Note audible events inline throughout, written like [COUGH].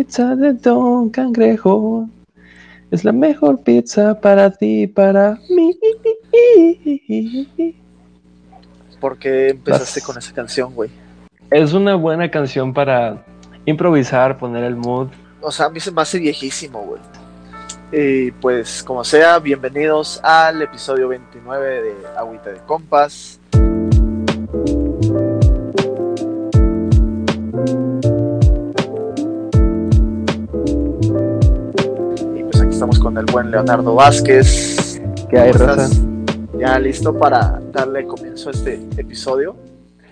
Pizza de Don Cangrejo. Es la mejor pizza para ti, para mí. ¿Por qué empezaste Vas. con esa canción, güey? Es una buena canción para improvisar, poner el mood. O sea, a mí se me hace viejísimo, güey. Y pues, como sea, bienvenidos al episodio 29 de Agüita de Compas. Con el buen Leonardo Vázquez. ¿Qué hay, estás? ¿Ya listo para darle comienzo a este episodio?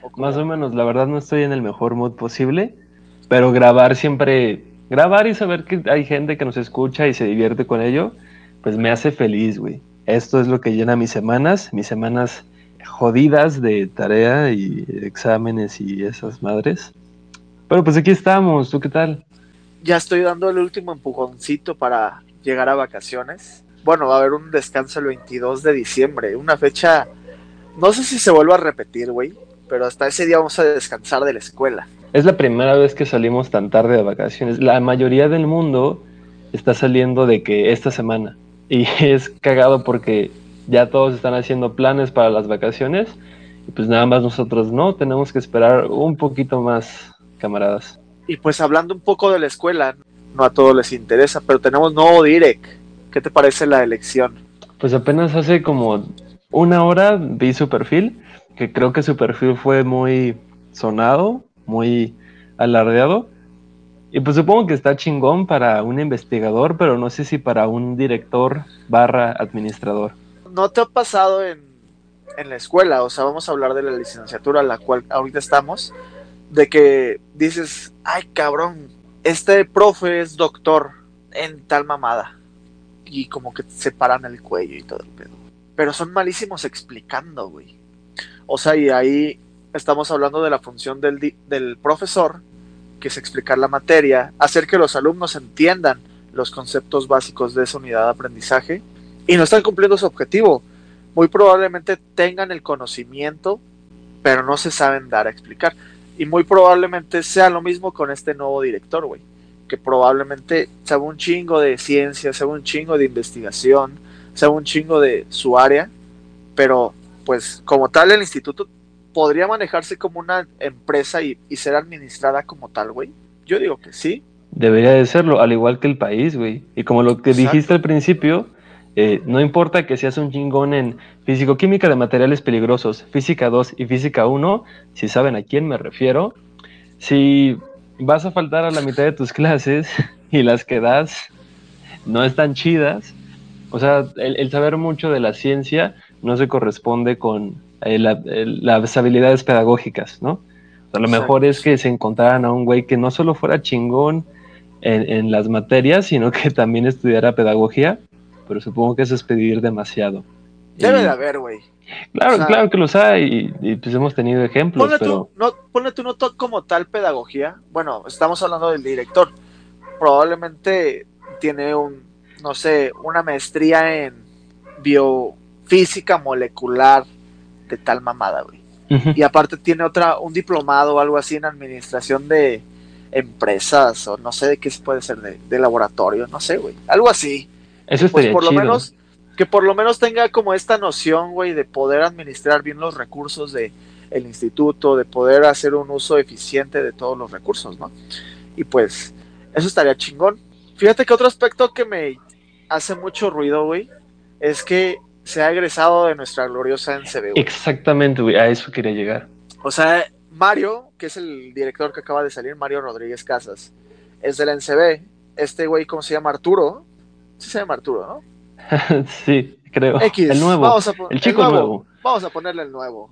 ¿O? Más o menos, la verdad no estoy en el mejor mood posible, pero grabar siempre, grabar y saber que hay gente que nos escucha y se divierte con ello, pues me hace feliz, güey. Esto es lo que llena mis semanas, mis semanas jodidas de tarea y exámenes y esas madres. Pero pues aquí estamos, ¿tú qué tal? ya estoy dando el último empujoncito para llegar a vacaciones. Bueno, va a haber un descanso el 22 de diciembre, una fecha, no sé si se vuelva a repetir, güey, pero hasta ese día vamos a descansar de la escuela. Es la primera vez que salimos tan tarde de vacaciones. La mayoría del mundo está saliendo de que esta semana. [LAUGHS] Y es cagado porque ya todos están haciendo planes para las vacaciones. Y pues nada más nosotros no. Tenemos que esperar un poquito más, camaradas. Y pues hablando un poco de la escuela, no a todos les interesa, pero tenemos nuevo direct. ¿Qué te parece la elección? Pues apenas hace como una hora vi su perfil. Que creo que su perfil fue muy sonado, muy alardeado. Y pues supongo que está chingón para un investigador, pero no sé si para un director barra administrador. ¿No te ha pasado en, en la escuela? O sea, vamos a hablar de la licenciatura a la cual ahorita estamos, de que dices, ay cabrón, este profe es doctor en tal mamada. Y como que se paran el cuello y todo el pedo. Pero son malísimos explicando, güey. O sea, y ahí estamos hablando de la función del, del profesor, que es explicar la materia, hacer que los alumnos entiendan los conceptos básicos de esa unidad de aprendizaje y no están cumpliendo su objetivo. Muy probablemente tengan el conocimiento, pero no se saben dar a explicar. Y muy probablemente sea lo mismo con este nuevo director, güey. Que probablemente sabe un chingo de ciencia, sabe un chingo de investigación, sabe un chingo de su área, pero pues como tal el instituto podría manejarse como una empresa y, y ser administrada como tal, güey. Yo digo que sí. Debería de serlo, al igual que el país, güey. Y como lo que Exacto. dijiste al principio, eh, no importa que seas un chingón en físico-química de materiales peligrosos, física 2 y física 1, si saben a quién me refiero, si vas a faltar a la mitad de tus [LAUGHS] clases y las que das no están chidas, o sea, el, el saber mucho de la ciencia no se corresponde con eh, la- el- las habilidades pedagógicas, ¿no? O sea, lo Exacto. mejor es que se encontraran a un güey que no solo fuera chingón en, en las materias, sino que también estudiara pedagogía, pero supongo que eso es pedir demasiado. Debe Y- de haber, güey. Claro, o sea- claro que los hay, y, y, pues hemos tenido ejemplos, Ponle pero tú, no, ponle tú no como tal pedagogía. Bueno, estamos hablando del director. Probablemente tiene un, no sé, una maestría en biofísica molecular de tal mamada, güey. Y aparte tiene otra, un diplomado o algo así en administración de empresas o no sé de qué se puede ser, de, de laboratorio, no sé, güey. Algo así. Eso Pues estaría por lo menos, que por lo menos tenga como esta noción, güey, de poder administrar bien los recursos de el instituto, de poder hacer un uso eficiente de todos los recursos, ¿no? Y pues, eso estaría chingón. Fíjate que otro aspecto que me hace mucho ruido, güey, es que se ha egresado de nuestra gloriosa NCB. Exactamente, güey, a eso quería llegar. O sea, Mario, que es el director que acaba de salir, Mario Rodríguez Casas, es de la NCB. Este güey, ¿cómo se llama? Arturo. Sí se llama Arturo, ¿no? [LAUGHS] sí, creo. X. el nuevo, Vamos a pon- el chico nuevo. Vamos a ponerle el nuevo.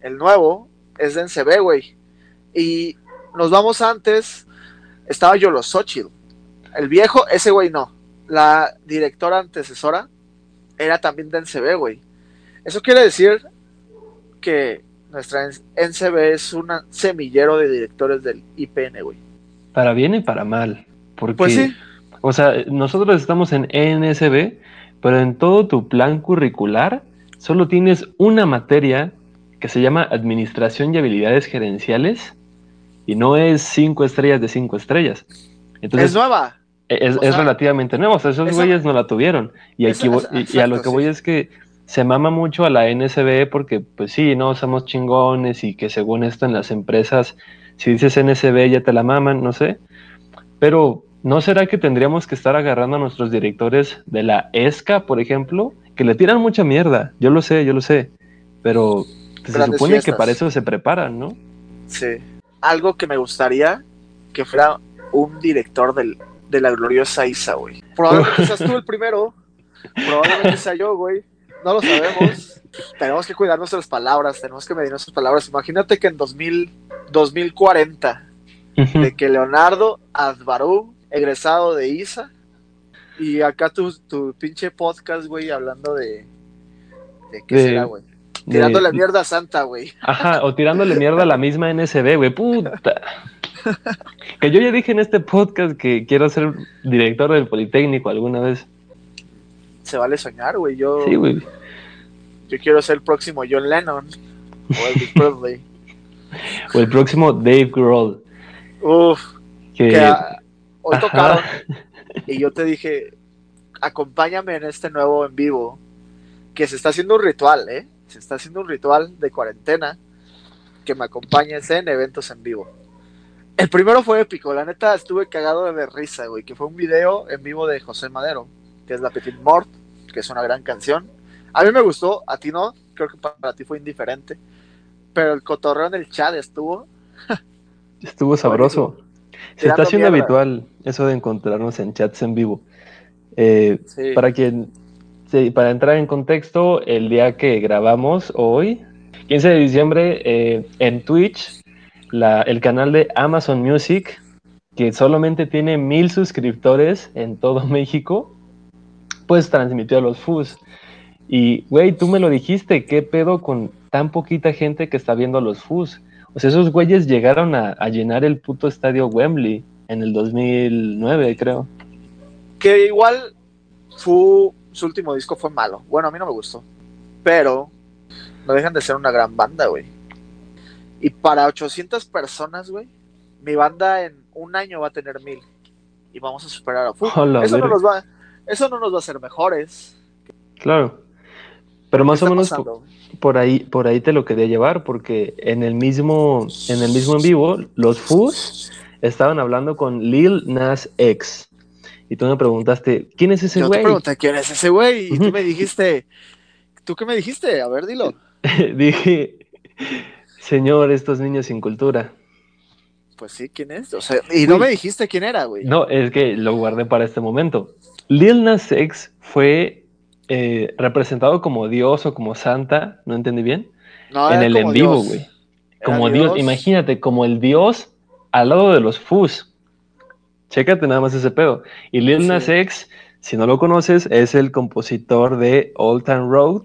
El nuevo es de NCB, güey. Y nos vamos antes. Estaba Yolosochil. El viejo, ese güey no. La directora antecesora era también de NCB, güey. Eso quiere decir que nuestra NCB es un semillero de directores del IPN, güey. Para bien y para mal. Porque, Pues sí. O sea, nosotros estamos en ENSB, pero en todo tu plan curricular solo tienes una materia que se llama Administración y Habilidades Gerenciales y no es cinco estrellas de cinco estrellas. Entonces, es nueva. Es, o es sea, relativamente nueva, o sea, esos esa- güeyes no la tuvieron. Y, aquí esa- y- y a lo que voy es que se mama mucho a la NSB porque, pues sí, no, somos chingones y que según esto en las empresas, si dices NSB ya te la maman, no sé. Pero, ¿no será que tendríamos que estar agarrando a nuestros directores de la ESCA, por ejemplo, que le tiran mucha mierda? Yo lo sé, yo lo sé. Pero se supone que para eso se preparan, ¿no? Sí. Algo que me gustaría que fuera un director del, de la gloriosa Isa, güey. Probablemente seas tú el primero. Probablemente sea yo, güey. No lo sabemos. Tenemos que cuidar nuestras palabras, tenemos que medir nuestras palabras. Imagínate que en 2000, 2040, de que Leonardo Advarú, egresado de ISA, y acá tu, tu pinche podcast, güey, hablando de... ¿De qué De- será, güey? De- Tirándole mierda a Santa, güey. Ajá, o tirándole mierda a la misma NSB, güey, puta. Que yo ya dije en este podcast que quiero ser director del Politécnico alguna vez. Se vale soñar, güey. Yo, Sí, güey. yo quiero ser el próximo John Lennon o Elvis Presley. [LAUGHS] O el próximo Dave Grohl. Uf, Que, que hoy tocaron y yo te dije, acompáñame en este nuevo en vivo, que se está haciendo un ritual, ¿eh? Se está haciendo un ritual de cuarentena, que me acompañes en eventos en vivo. El primero fue épico, la neta estuve cagado de risa, güey, que fue un video en vivo de José Madero, que es La Petite Mort, que es una gran canción. A mí me gustó, a ti no, creo que para ti fue indiferente, pero el cotorreo en el chat estuvo [LAUGHS] estuvo sabroso. Se está haciendo mierda. habitual eso de encontrarnos en chats en vivo. Eh, Sí. Para quien, sí, para entrar en contexto, el día que grabamos hoy, 15 de diciembre, eh, en Twitch, la- el canal de Amazon Music, que solamente tiene mil suscriptores en todo [LAUGHS] México, pues transmitió a los FUS. Y, güey, tú me lo dijiste, ¿qué pedo con tan poquita gente que está viendo a los FUS? O sea, esos güeyes llegaron a, a llenar el puto estadio Wembley en el 2009, creo. que igual su, su último disco fue malo. Bueno, a mí no me gustó. Pero no dejan de ser una gran banda, güey. Y para 800 personas, güey, mi banda en un año va a tener mil. Y vamos a superar a Foo. Hola, [LAUGHS] eso, no nos va, eso no nos va a hacer mejores. Claro. Pero más ¿Qué o menos pasando? Por ahí, por ahí te lo quería llevar, porque en el mismo, en el mismo en vivo, los Fus estaban hablando con Lil Nas X. Y tú me preguntaste, ¿quién es ese Yo te güey? pregunté quién es ese güey. Y tú me dijiste, ¿tú qué me dijiste? A ver, dilo. [LAUGHS] Dije, señor, estos niños sin cultura. Pues sí, ¿quién es? O sea, y no me dijiste quién era, güey. No, es que lo guardé para este momento. Lil Nas X fue eh, representado como Dios o como Santa, ¿no entendí bien? No, en el en vivo, güey. Como Dios. imagínate, como el Dios al lado de los Fus. Chécate nada más ese pedo. Y Lil Sí. Nas X, si no lo conoces, es el compositor de Old Town Road,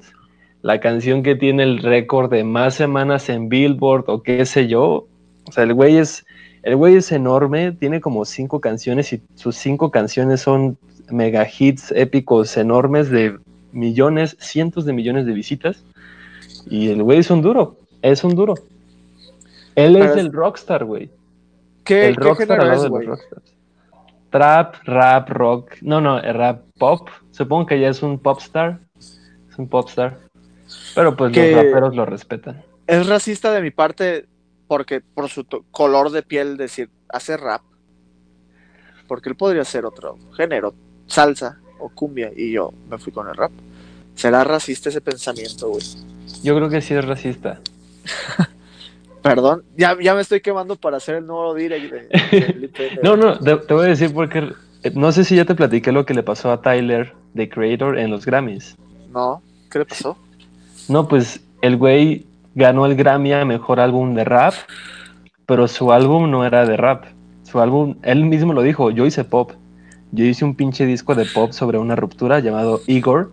la canción que tiene el récord de más semanas en Billboard o qué sé yo. O sea, el güey es, el güey es enorme, tiene como cinco canciones y sus cinco canciones son mega hits épicos enormes de millones, cientos de millones de visitas. Y el güey es un duro, es un duro. Él Pero es el rockstar, güey. ¿Qué, El qué rockstar es, güey? Trap, rap, rock. No, no, rap pop. Supongo que ya es un popstar. Es un popstar. Pero pues Que- los raperos lo respetan. Es racista de mi parte porque por su color de piel decir, hace rap. Porque él podría ser otro género, salsa o cumbia, y yo me fui con el rap. ¿Será racista ese pensamiento, güey? Yo creo que sí es racista. [LAUGHS] Perdón, ya, ya me estoy quemando para hacer el nuevo direct de. [LAUGHS] No, no, te, te voy a decir porque eh, no sé si ya te platiqué lo que le pasó a Tyler, The Creator, en los Grammys. No, ¿qué le pasó? No, pues el güey ganó el Grammy a mejor álbum de rap, pero su álbum no era de rap. Su álbum, él mismo lo dijo, yo hice pop. Yo hice un pinche disco de pop sobre una ruptura llamado Igor,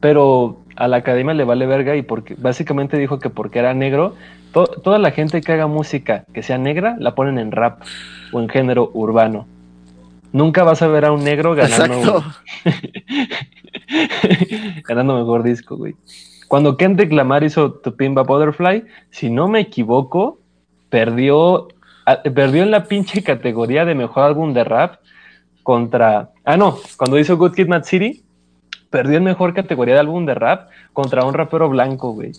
pero a la academia le vale verga y porque básicamente dijo que porque era negro, to- toda la gente que haga música que sea negra la ponen en rap o en género urbano. Nunca vas a ver a un negro ganando [LAUGHS] ganando mejor disco, güey. Cuando Kendrick Lamar hizo Tu Pimba Butterfly, si no me equivoco, perdió perdió en la pinche categoría de mejor álbum de rap contra. Ah, no, cuando hizo Good Kid Mad City, perdió en mejor categoría de álbum de rap contra un rapero blanco, güey,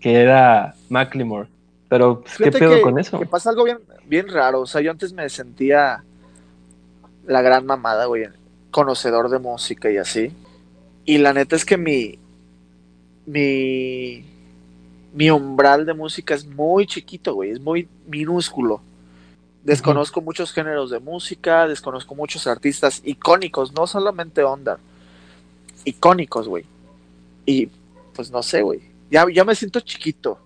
que era Macklemore. Pero, pues, ¿qué pedo con eso? Que pasa algo bien, bien raro. O sea, yo antes me sentía la gran mamada, güey, conocedor de música y así. Y la neta es que mi, mi, mi umbral de música es muy chiquito, güey, es muy minúsculo. Desconozco muchos géneros de música, desconozco muchos artistas icónicos, no solamente onda, icónicos, güey. Y pues no sé, güey. Ya, ya me siento chiquito,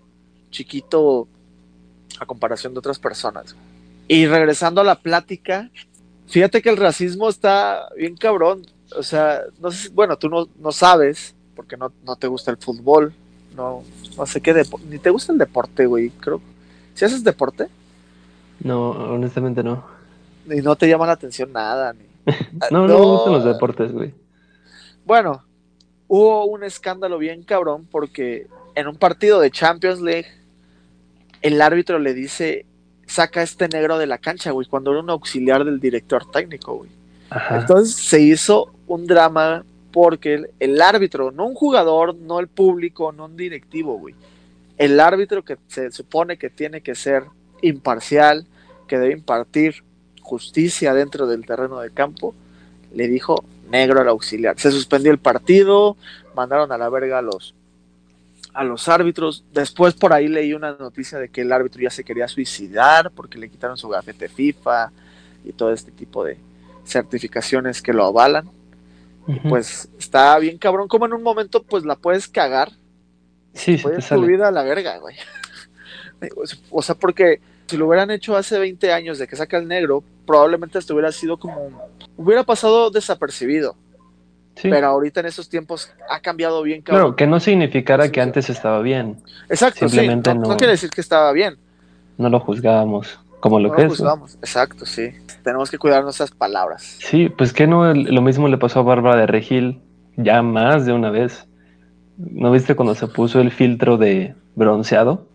chiquito a comparación de otras personas. Y regresando a la plática, fíjate que el racismo está bien cabrón. O sea, no sé, bueno, tú no, no sabes, porque no, no te gusta el fútbol, no, no sé qué ni te gusta el deporte, güey, creo. ¿Si haces deporte? No, honestamente no. Y no te llama la atención nada. Ni... [LAUGHS] no, no, me gustan los deportes, güey. Bueno, hubo un escándalo bien cabrón porque en un partido de Champions League el árbitro le dice, saca a este negro de la cancha, güey, cuando era un auxiliar del director técnico, güey. Entonces se hizo un drama porque el, árbitro, no un jugador, no el público, no un directivo, güey. El árbitro que se supone que tiene que ser imparcial, que debe impartir justicia dentro del terreno de campo, le dijo negro al auxiliar. Se suspendió el partido, mandaron a la verga a los a los árbitros. Después por ahí leí una noticia de que el árbitro ya se quería suicidar porque le quitaron su gafete FIFA y todo este tipo de certificaciones que lo avalan pues está bien cabrón, como en un momento pues la puedes cagar. Sí, puedes subir a la verga, güey. O sea, porque si lo hubieran hecho hace 20 años de que saca el negro, probablemente esto hubiera sido como. hubiera pasado desapercibido. Pero ahorita en esos tiempos ha cambiado bien. Cabrón. Claro, que no significara que antes estaba bien. Exacto, Simplemente no, no quiere decir que estaba bien. No lo juzgábamos. Como lo que es. Exacto, sí. Tenemos que cuidar nuestras palabras. Sí, pues que no, lo mismo le pasó a Bárbara de Regil ya más de una vez. ¿No viste cuando se puso el filtro de bronceado?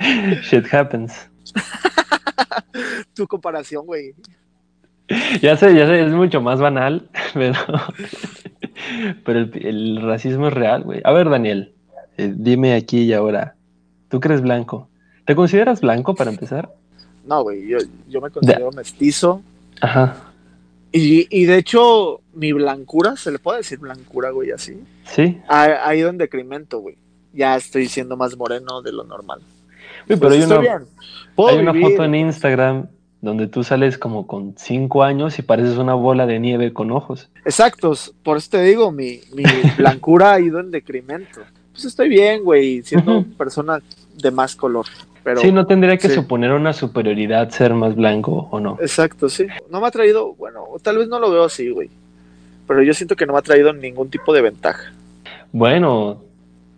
[LAUGHS] Shit happens. tu comparación, güey. Ya sé, ya sé, es mucho más banal, [LAUGHS] pero, pero el, racismo es real, güey. A ver, Daniel, eh, dime aquí y ahora, Tú crees blanco. ¿Te consideras blanco para empezar? No, güey, yo, me considero mestizo. Ajá. Y, de hecho, mi blancura, ¿se le puede decir blancura, güey, así? Sí. Ha, ido en decremento, güey. Ya estoy siendo más moreno de lo normal. Uy, pero hay pues una, hay una foto en Instagram donde tú sales como con cinco años y pareces una bola de nieve con ojos. Exactos, por eso te digo, mi, mi [LAUGHS] blancura ha ido en decremento pues estoy bien, güey, siendo persona de más color. Pero, sí, no tendría que suponer una superioridad ser más blanco o no. Exacto, sí. No me ha traído, bueno, tal vez no lo veo así, güey. Pero yo siento que no me ha traído ningún tipo de ventaja. Bueno,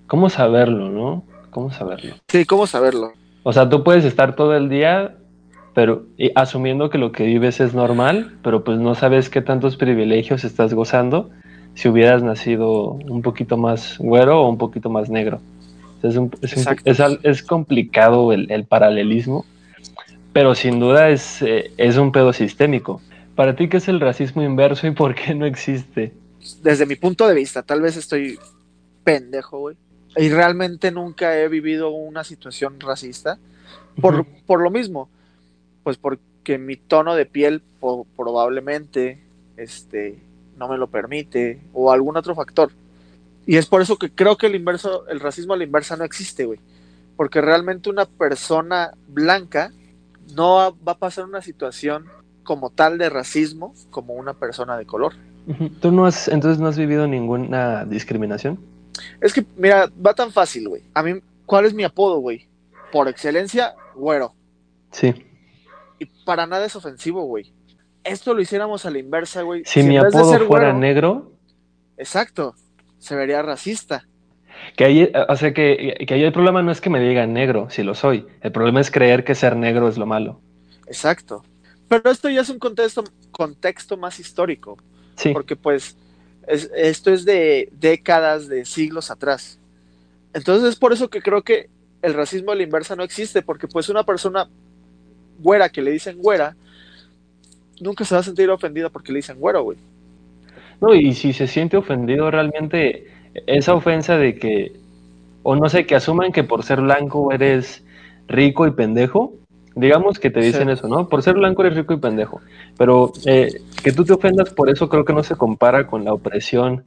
¿cómo saberlo, no? ¿Cómo saberlo? Sí, ¿cómo saberlo? O sea, tú puedes estar todo el día, pero asumiendo que lo que vives es normal, pero pues no sabes qué tantos privilegios estás gozando si hubieras nacido un poquito más güero o un poquito más negro. Es, es, complicado el, paralelismo, pero sin duda es, eh, es un pedo sistémico. ¿Para ti qué es el racismo inverso y por qué no existe? Desde mi punto de vista, tal vez estoy pendejo, güey. Y realmente nunca he vivido una situación racista. Por, por lo mismo, pues porque mi tono de piel probablemente este, no me lo permite, o algún otro factor. Y es por eso que creo que el inverso, el racismo a la inversa no existe, güey. Porque realmente una persona blanca no va a pasar una situación como tal de racismo como una persona de color. ¿Tú no has, entonces no has vivido ninguna discriminación? Es que, mira, va tan fácil, güey. A mí, ¿cuál es mi apodo, güey? Por excelencia, güero. Sí. Y para nada es ofensivo, güey esto lo hiciéramos a la inversa, güey. Si, mi apodo fuera negro. Exacto, se vería racista. Que ahí, o sea, que, que ahí el problema no es que me digan negro, si lo soy. El problema es creer que ser negro es lo malo. Exacto. Pero esto ya es un contexto, contexto más histórico. Sí. Porque pues esto es de décadas, de siglos atrás. Entonces es por eso que creo que el racismo a la inversa no existe, porque pues una persona güera que le dicen güera, nunca se va a sentir ofendida porque le dicen güero, güey. No, y si se siente ofendido realmente, esa ofensa de que, o no sé, que asuman que por ser blanco eres rico y pendejo, digamos que te dicen Sí. eso, ¿no? Por ser blanco eres rico y pendejo, pero eh, que tú te ofendas por eso creo que no se compara con la opresión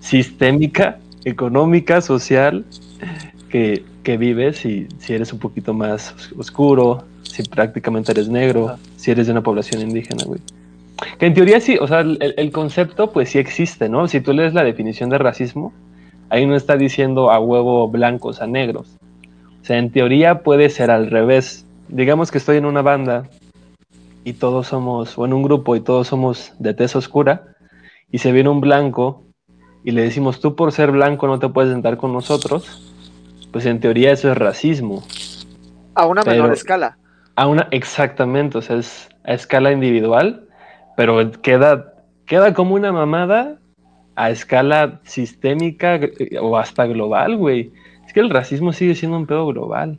sistémica, económica, social que, que vives si, si eres un poquito más os- oscuro, si prácticamente eres negro, si eres de una población indígena, güey. Que en teoría sí, o sea, el, el concepto pues sí existe, ¿no? Si tú lees la definición de racismo, ahí no está diciendo a huevo blancos a negros. O sea, en teoría puede ser al revés. Digamos que estoy en una banda y todos somos, o en un grupo y todos somos de tez oscura, y se viene un blanco y le decimos, tú por ser blanco no te puedes sentar con nosotros, pues en teoría eso es racismo. A una menor escala. A una, exactamente, o sea, es a escala individual, pero queda, queda como una mamada a escala sistémica eh, o hasta global, güey. Es que el racismo sigue siendo un pedo global.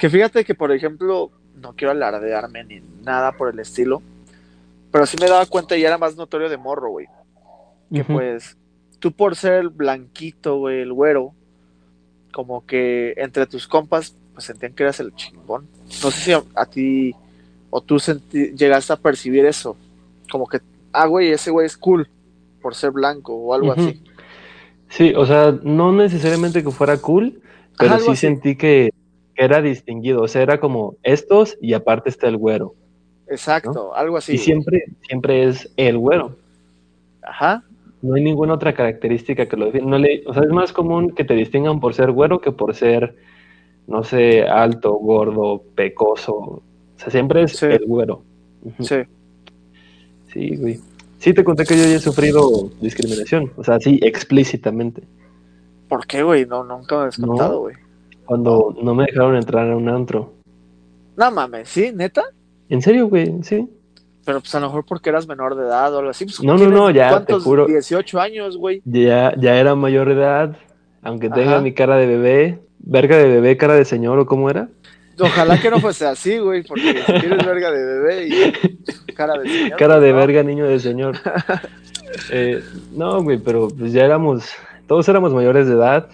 Que fíjate que, por ejemplo, no quiero alardearme ni nada por el estilo, pero sí me daba cuenta y era más notorio de morro, güey. Que pues, tú por ser blanquito, güey, el güero, como que entre tus compas, pues sentían que eras el chingón. No sé si a, a ti o tú senti- llegaste a percibir eso. Como que, ah, güey, ese güey es cool por ser blanco o algo así. Sí, o sea, no necesariamente que fuera cool, pero sí así. sentí que era distinguido. O sea, era como estos y aparte está el güero. Exacto, algo así. y siempre, siempre es el güero. Ajá, No hay ninguna otra característica que lo define. No le, o sea, es más común que te distingan por ser güero que por ser, no sé, alto, gordo, pecoso. O sea, siempre es Sí. el güero. Sí. Sí, güey. Sí, te conté que yo ya he sufrido discriminación. O sea, sí, explícitamente. ¿Por qué, güey? No, nunca me has contado, güey. Cuando no me dejaron entrar a un antro. No mames, ¿sí? ¿Neta? ¿En serio, güey? Sí. Pero pues a lo mejor porque eras menor de edad o algo así. Pues, No, no, ¿tienes no, ya, te juro. 18 años, güey. Ya, ya era mayor de edad. Aunque tenga Ajá. mi cara de bebé. Verga de bebé, cara de señor, ¿o cómo era? Ojalá que no [LAUGHS] fuese así, güey, porque si tienes verga de bebé y cara de señor. Cara de no. verga, niño de señor. [LAUGHS] Eh, no, güey, pero pues ya éramos, todos éramos mayores de edad,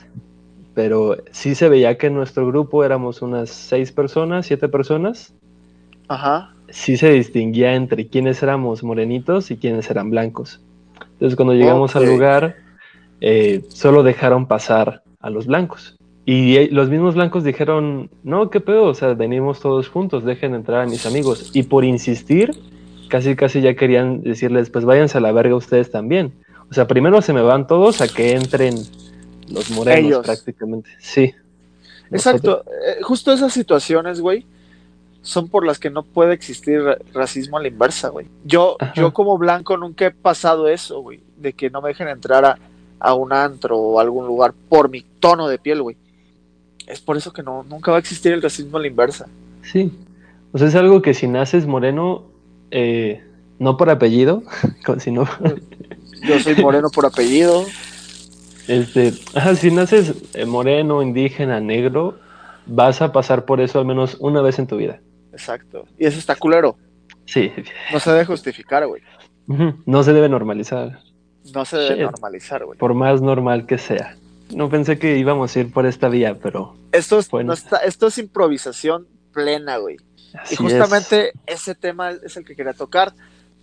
pero sí se veía que en nuestro grupo éramos unas seis personas, siete personas. Ajá. Sí se distinguía entre quiénes éramos morenitos y quiénes eran blancos. Entonces cuando llegamos al lugar, eh, solo dejaron pasar a los blancos. Y eh, los mismos blancos dijeron, no, qué pedo, o sea, venimos todos juntos, dejen entrar a mis amigos. Y por insistir, casi casi ya querían decirles, pues váyanse a la verga ustedes también. O sea, primero se me van todos a que entren los morenos Ellos. prácticamente. Sí. Exacto. Eh, justo esas situaciones, güey, son por las que no puede existir ra- racismo a la inversa, güey. Yo, Ajá. yo como blanco nunca he pasado eso, güey, de que no me dejen entrar a, a un antro o a algún lugar por mi tono de piel, güey. Es por eso que no, nunca va a existir el racismo a la inversa. Sí. O sea, es algo que si naces moreno, eh, no por apellido, [LAUGHS] como si no, Yo soy moreno por apellido. Este, ajá, si naces eh, moreno, indígena, negro, vas a pasar por eso al menos una vez en tu vida. Exacto. Y eso está culero. Sí. No se debe justificar, güey. No se debe normalizar, No se debe normalizar, güey. por más normal que sea. No pensé que íbamos a ir por esta vía, pero Esto es, Bueno. no está, esto es improvisación plena, güey. así Y justamente ese tema es el que quería tocar,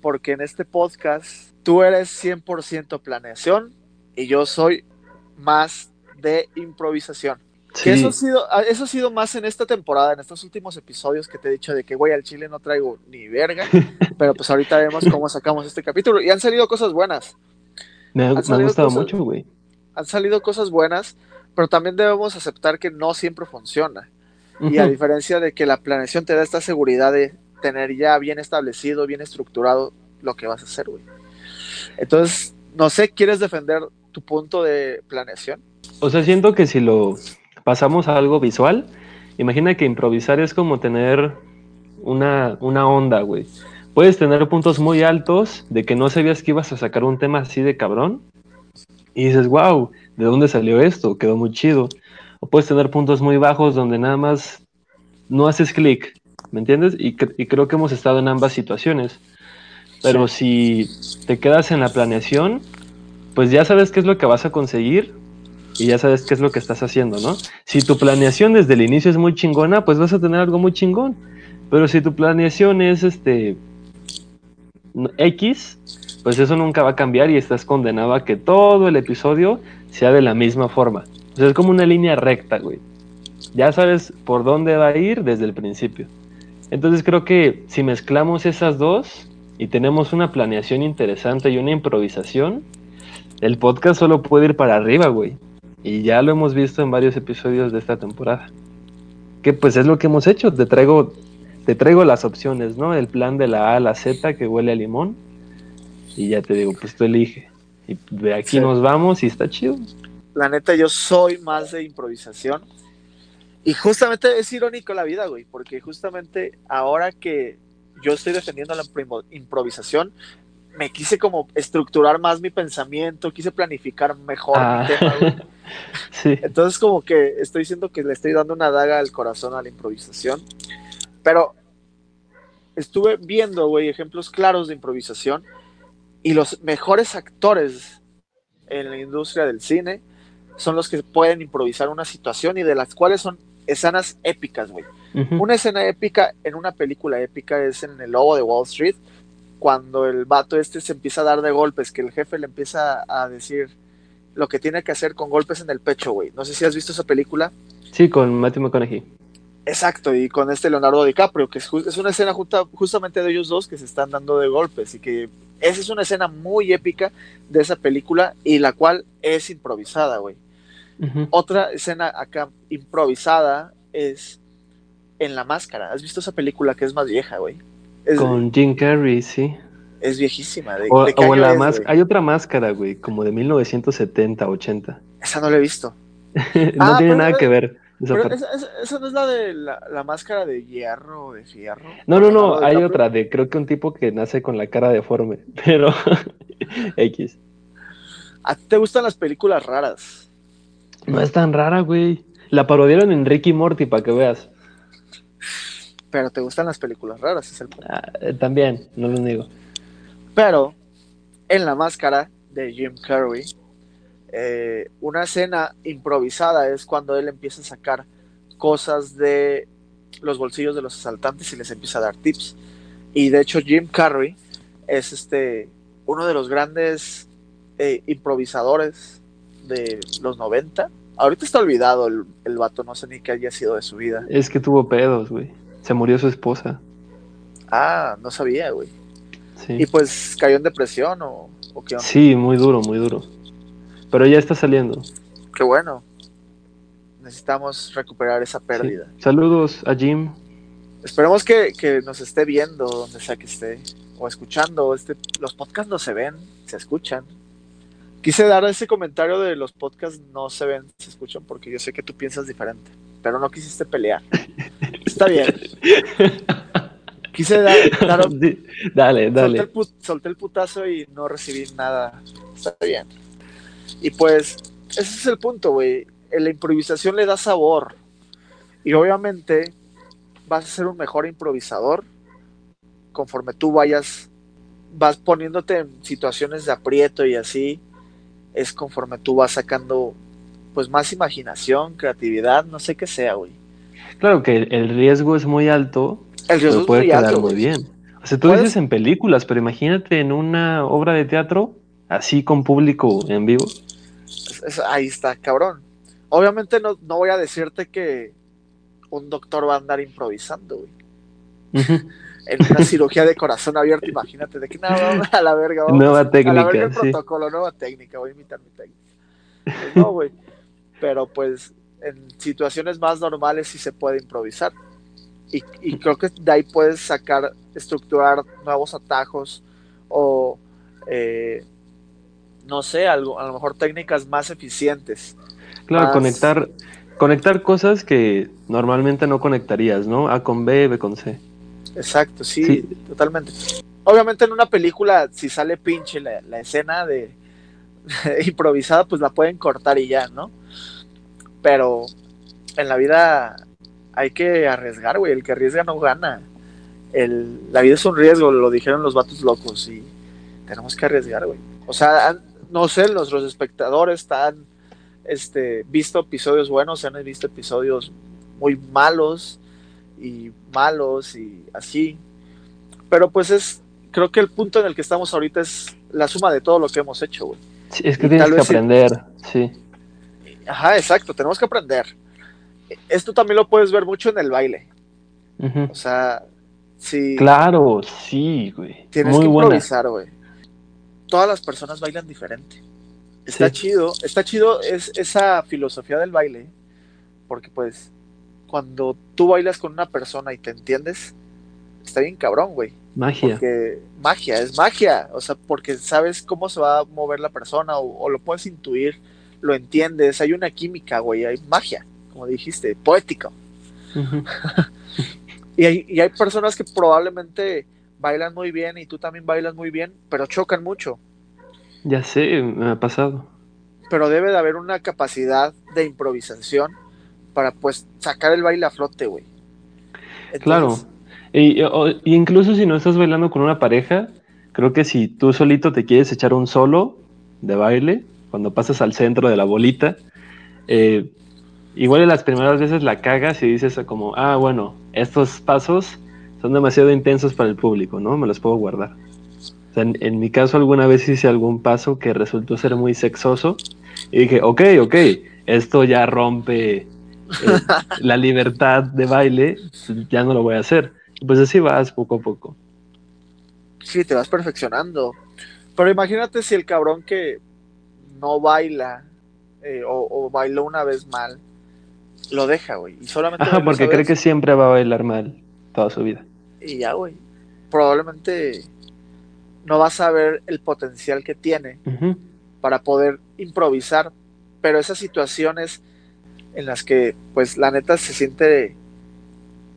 porque en este podcast tú eres 100% planeación y yo soy más de improvisación. Que eso ha, sido, eso ha sido más en esta temporada, en estos últimos episodios que te he dicho de que, güey, al chile no traigo ni verga, [LAUGHS] pero pues ahorita vemos cómo sacamos este capítulo. Y han salido cosas buenas, me, ha- me gustado cosas- mucho, güey. han salido cosas buenas, pero también debemos aceptar que no siempre funciona. Y a diferencia de que la planeación te da esta seguridad de tener ya bien establecido, bien estructurado lo que vas a hacer, güey. Entonces, no sé, ¿quieres defender tu punto de planeación? O sea, siento que si lo pasamos a algo visual, imagina que improvisar es como tener una, una onda, güey. Puedes tener puntos muy altos de que no sabías que ibas a sacar un tema así de cabrón. Y dices, wow, ¿de dónde salió esto? Quedó muy chido. o puedes tener puntos muy bajos donde nada más no haces clic, ¿me entiendes? Y, creo que hemos estado en ambas situaciones. Pero si te quedas en la planeación, pues ya sabes qué es lo que vas a conseguir y ya sabes qué es lo que estás haciendo, ¿no? Si tu planeación desde el inicio es muy chingona, pues vas a tener algo muy chingón. Pero si tu planeación es este X, pues eso nunca va a cambiar y estás condenado a que todo el episodio sea de la misma forma. O sea, es como una línea recta, güey. Ya sabes por dónde va a ir desde el principio. Entonces creo que si mezclamos esas dos y tenemos una planeación interesante y una improvisación, el podcast solo puede ir para arriba, güey. Y ya lo hemos visto en varios episodios de esta temporada. Que pues es lo que hemos hecho. Te traigo, te traigo las opciones, ¿no? El plan de la A a la Z que huele a limón. Y ya te digo, pues tú elige. Y de aquí nos vamos y está chido. La neta, yo soy más de improvisación. Y justamente es irónico la vida, güey, porque justamente ahora que yo estoy defendiendo la improvisación, me quise como estructurar más mi pensamiento, quise planificar mejor mi Ah. tema, güey. [LAUGHS] Sí. Entonces como que estoy diciendo que le estoy dando una daga al corazón a la improvisación. Pero estuve viendo, güey, ejemplos claros de improvisación y los mejores actores en la industria del cine son los que pueden improvisar una situación y de las cuales son escenas épicas, güey. Ujú. Una escena épica en una película épica es en El Lobo de Wall Street, cuando el vato este se empieza a dar de golpes, que el jefe le empieza a decir lo que tiene que hacer con golpes en el pecho, güey. No sé si has visto esa película. Sí, con Matthew McConaughey. Exacto, y con este Leonardo DiCaprio, que es, es una escena justamente de ellos dos que se están dando de golpes y que esa es una escena muy épica de esa película y la cual es improvisada, güey. Otra escena acá improvisada es en La Máscara. ¿Has visto esa película que es más vieja, güey? Es, Con Jim Carrey, sí. es viejísima. ¿De, O, de o la más, hay otra máscara, güey, como de 1970, 80. Esa no la he visto. [LAUGHS] no Ah, tiene nada que ver. esa Pero esa, esa- esa no es la de la, la máscara de hierro o de fierro. No, no, no, hay otra de creo que un tipo que nace con la cara deforme, [LAUGHS] pero [LAUGHS] X. ¿A ti te gustan las películas raras? No es tan rara, güey. La parodiaron en Ricky Morty para que veas. Pero te gustan las películas raras, es el punto. Ah, eh, también, no lo niego. Pero en la máscara de Jim Carrey, eh, una escena improvisada es cuando él empieza a sacar cosas de los bolsillos de los asaltantes y les empieza a dar tips. Y de hecho Jim Carrey es este uno de los grandes eh, improvisadores de los 90. Ahorita está olvidado el, el vato, no sé ni qué haya sido de su vida. Es que tuvo pedos, güey. Se murió su esposa. Ah, no sabía, güey. Sí. Y pues cayó en depresión o, o qué onda. Sí, muy duro, muy duro. Pero ya está saliendo. Qué bueno. Necesitamos recuperar esa pérdida. Sí. Saludos a Jim. Esperemos que, que nos esté viendo donde sea que esté. O escuchando. Este, los podcasts no se ven, se escuchan. Quise dar ese comentario de los podcasts no se ven, se escuchan, porque yo sé que tú piensas diferente. Pero no quisiste pelear. [LAUGHS] Está bien. [LAUGHS] Quise dar, dar- Di- dale, solté, dale. el put- solté el putazo y no recibí nada. Está bien. Y pues, ese es el punto, güey. La improvisación le da sabor. Y obviamente vas a ser un mejor improvisador conforme tú vayas, vas poniéndote en situaciones de aprieto y así, es conforme tú vas sacando pues más imaginación, creatividad, no sé qué sea, güey. Claro que el- riesgo es muy alto, El riesgo pero es puede muy quedar alto, muy bien. O sea, tú Puedes- dices en películas, pero imagínate en una obra de teatro, así con público en vivo. Es- es- ahí está, cabrón. Obviamente no, no voy a decirte que un doctor va a andar improvisando, güey. En una [LAUGHS] cirugía de corazón abierto, imagínate, de que no, vamos [LAUGHS] a la verga, vamos Nueva a la verga técnica, el sí. protocolo, nueva técnica, voy a imitar mi técnica. Pues no, güey. Pero pues en situaciones más normales sí se puede improvisar. Y, y creo que de ahí puedes sacar, estructurar nuevos atajos o, eh, no sé, algo, a lo mejor técnicas más eficientes. Claro, Más- conectar, conectar cosas que normalmente no conectarías, ¿no? A con B, B con C. Exacto, sí, Sí. totalmente. Obviamente en una película, si sale pinche la, la escena de [LAUGHS] improvisada, pues la pueden cortar y ya, ¿no? Pero en la vida hay que arriesgar, güey. El que arriesga no gana. El, la vida es un riesgo, lo dijeron los vatos locos y tenemos que arriesgar, güey. O sea, no sé, nuestros espectadores han este, visto episodios buenos, han visto episodios muy malos y malos y así. Pero pues es, creo que el punto en el que estamos ahorita es la suma de todo lo que hemos hecho, güey. es que tienes que aprender, sí. Ajá, exacto, tenemos que aprender. Esto también lo puedes ver mucho en el baile. O sea, sí. Claro, sí, güey. Tienes que improvisar, güey. Todas las personas bailan diferente. Está chido, está chido es esa filosofía del baile, porque pues cuando tú bailas con una persona y te entiendes, está bien cabrón, güey. Magia. Porque magia, es magia. O sea, porque sabes cómo se va a mover la persona o, lo puedes intuir, lo entiendes. Hay una química, güey, hay magia, como dijiste, poético. [LAUGHS] y, hay, y hay personas que probablemente bailan muy bien y tú también bailas muy bien, pero chocan mucho. Ya sé, me ha pasado. Pero debe de haber una capacidad de improvisación para pues sacar el baile a flote, güey. claro. Y, incluso si no estás bailando con una pareja, creo que si tú solito te quieres echar un solo de baile, cuando pasas al centro de la bolita, eh, igual en las primeras veces la cagas y dices como, ah, bueno, estos pasos son demasiado intensos para el público, ¿no? Me los puedo guardar. O sea, en, mi caso alguna vez hice algún paso que resultó ser muy sexoso y dije, ok, ok, esto ya rompe eh, [LAUGHS] la libertad de baile, ya no lo voy a hacer. Pues así vas poco a poco. Sí, te vas perfeccionando. Pero imagínate si el cabrón que no baila eh, o, bailó una vez mal, lo deja, güey. Y solamente. Ajá, porque cree que siempre va a bailar mal toda su vida. Y ya, güey. Probablemente no vas a ver el potencial que tiene para poder improvisar, pero esas situaciones en las que, pues, la neta se siente,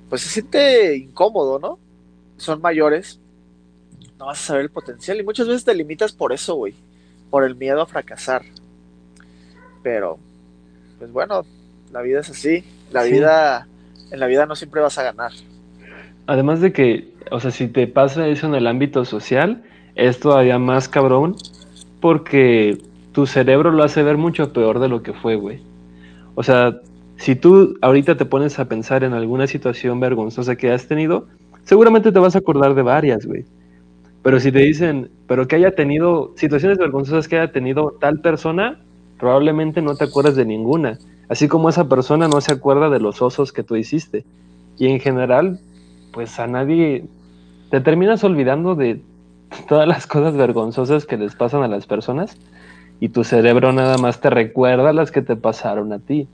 pues, se siente incómodo, ¿no? Son mayores, no vas a saber el potencial y muchas veces te limitas por eso, güey, por el miedo a fracasar. Pero, pues bueno, la vida es así, la vida, en la vida no siempre vas a ganar. Además de que, o sea, si te pasa eso en el ámbito social, es todavía más cabrón porque tu cerebro lo hace ver mucho peor de lo que fue, güey. O sea, si tú ahorita te pones a pensar en alguna situación vergonzosa que has tenido, seguramente te vas a acordar de varias, güey. Pero si te dicen, pero que haya tenido situaciones vergonzosas que haya tenido tal persona, probablemente no te acuerdas de ninguna. Así como esa persona no se acuerda de los osos que tú hiciste. Y en general, pues a nadie te terminas olvidando de todas las cosas vergonzosas que les pasan a las personas y tu cerebro nada más te recuerda las que te pasaron a ti.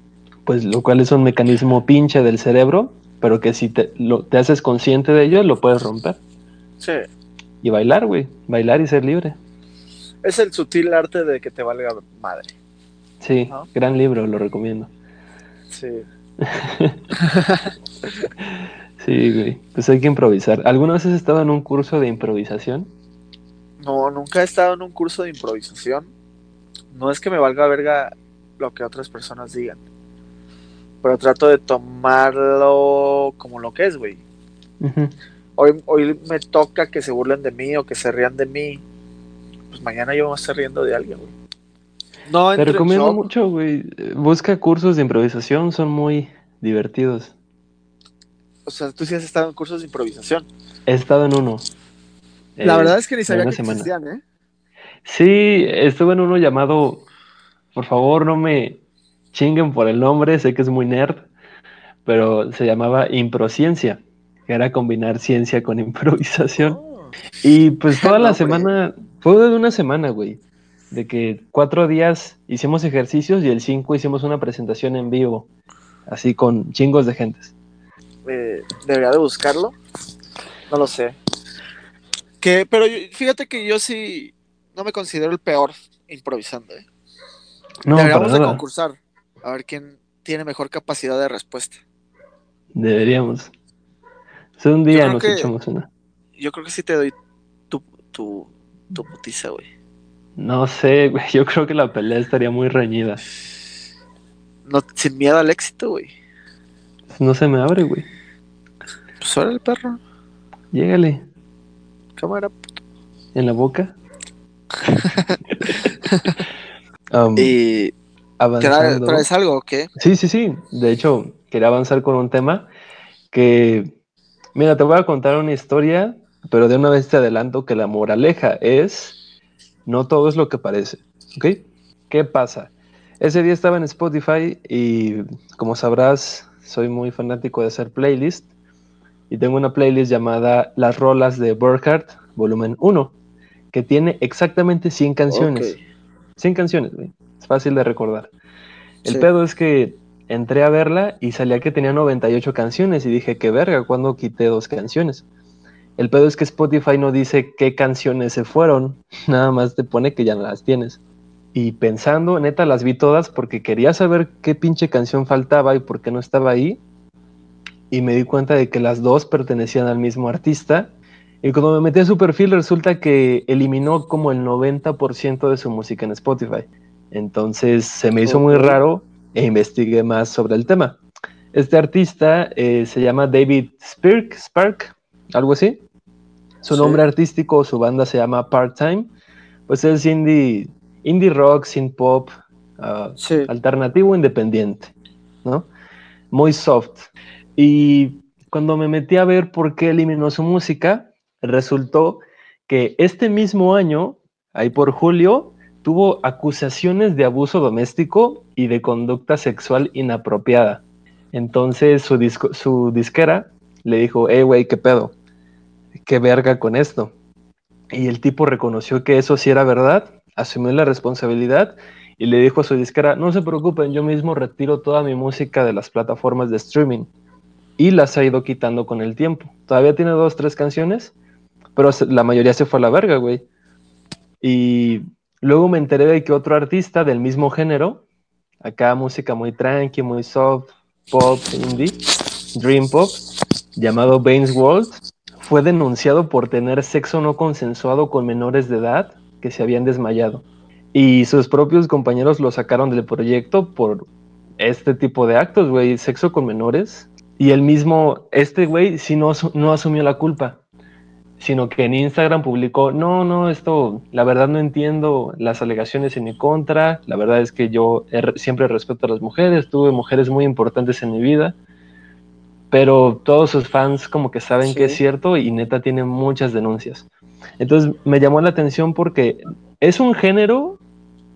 Pues lo cual es un mecanismo pinche del cerebro, pero que si te, lo, te haces consciente de ello, lo puedes romper. Sí. Y bailar, güey. Bailar y ser libre. Es el sutil arte de que te valga madre. Sí, gran libro, lo recomiendo. Sí. [LAUGHS] sí, güey. Pues hay que improvisar. ¿Alguna vez has estado en un curso de improvisación? No, nunca he estado en un curso de improvisación. No es que me valga verga lo que otras personas digan. Pero trato de tomarlo como lo que es, güey. Hoy, hoy me toca que se burlen de mí o que se rían de mí. Pues mañana yo voy a estar riendo de alguien, güey. No, Te recomiendo mucho, güey. Busca cursos de improvisación, son muy divertidos. O sea, tú sí has estado en cursos de improvisación. He estado en uno. La verdad es que ni sabía que existían, ¿eh? Sí, estuve en uno llamado, por favor no me chinguen por el nombre, sé que es muy nerd, pero se llamaba Improciencia, que era combinar ciencia con [LAUGHS] improvisación. Oh. Y pues toda la semana, fue de una semana, güey, de que cuatro días hicimos ejercicios y el cinco hicimos una presentación en vivo, así con chingos de gentes. Eh, debería de buscarlo, no lo sé. Que, pero fíjate que yo sí no me considero el peor improvisando. ¿eh? No, Deberíamos de concursar a ver quién tiene mejor capacidad de respuesta. Deberíamos. Un día nos echamos una. Yo creo que sí te doy tu, tu, tu putiza, güey. No sé, [LAUGHS] güey. Yo creo que la pelea estaría muy reñida. No, sin miedo al éxito, güey. No se me abre, güey. Pues ahora el perro. Llégale. Cámara. En la boca. [LAUGHS] Um, y. avanzando. ¿Traes algo o qué? Sí, sí, sí. De hecho, quería avanzar con un tema que. Mira, te voy a contar una historia, pero de una vez te adelanto que la moraleja es. No todo es lo que parece. ¿Ok? ¿Qué pasa? Ese día estaba en Spotify y, como sabrás, soy muy fanático de hacer playlist. Y tengo una playlist llamada Las Rolas de Burkhardt, volumen 1, que tiene exactamente 100 canciones. Ok. 100 canciones, güey. Es fácil de recordar. El Sí. pedo es que entré a verla y salía que tenía 98 canciones y dije, qué verga, ¿cuándo quité dos canciones? El pedo es que Spotify no dice qué canciones se fueron, [LAUGHS] nada más te pone que ya no las tienes. Y pensando, neta, las vi todas porque quería saber qué pinche canción faltaba y por qué no estaba ahí. Y me di cuenta de que las dos pertenecían al mismo artista. Y cuando me metí a su perfil resulta que eliminó como el 90% de su música en Spotify. Entonces se me hizo muy raro e investigué más sobre el tema. Este artista eh, se llama David Spirk, Spark, algo así. Su Sí. nombre artístico, su banda se llama Part-Time. Pues es indie, indie rock, synth pop, Sí. alternativo independiente, ¿no? Muy soft. Y cuando me metí a ver por qué eliminó su música, resultó que este mismo año, ahí por julio, tuvo acusaciones de abuso doméstico y de conducta sexual inapropiada. Entonces su, disco- su disquera le dijo, hey, güey, ¿qué pedo? ¿Qué verga con esto? Y el tipo reconoció que eso sí era verdad, asumió la responsabilidad y le dijo a su disquera, no se preocupen, yo mismo retiro toda mi música de las plataformas de streaming. Y las ha ido quitando con el tiempo. Todavía tiene dos, tres canciones, pero la mayoría se fue a la verga, güey. Y luego me enteré de que otro artista del mismo género, acá música muy tranqui, muy soft, pop, indie, dream pop, llamado Baines World, fue denunciado por tener sexo no consensuado con menores de edad que se habían desmayado. Y sus propios compañeros lo sacaron del proyecto por este tipo de actos, güey, sexo con menores. Y el mismo, este güey sí no, no asumió la culpa, sino que en Instagram publicó, no, no, esto, la verdad no entiendo las alegaciones en mi contra, la verdad es que yo he siempre respeto a las mujeres, tuve mujeres muy importantes en mi vida, pero todos sus fans como que saben Sí. que es cierto y neta tiene muchas denuncias. Entonces me llamó la atención porque es un género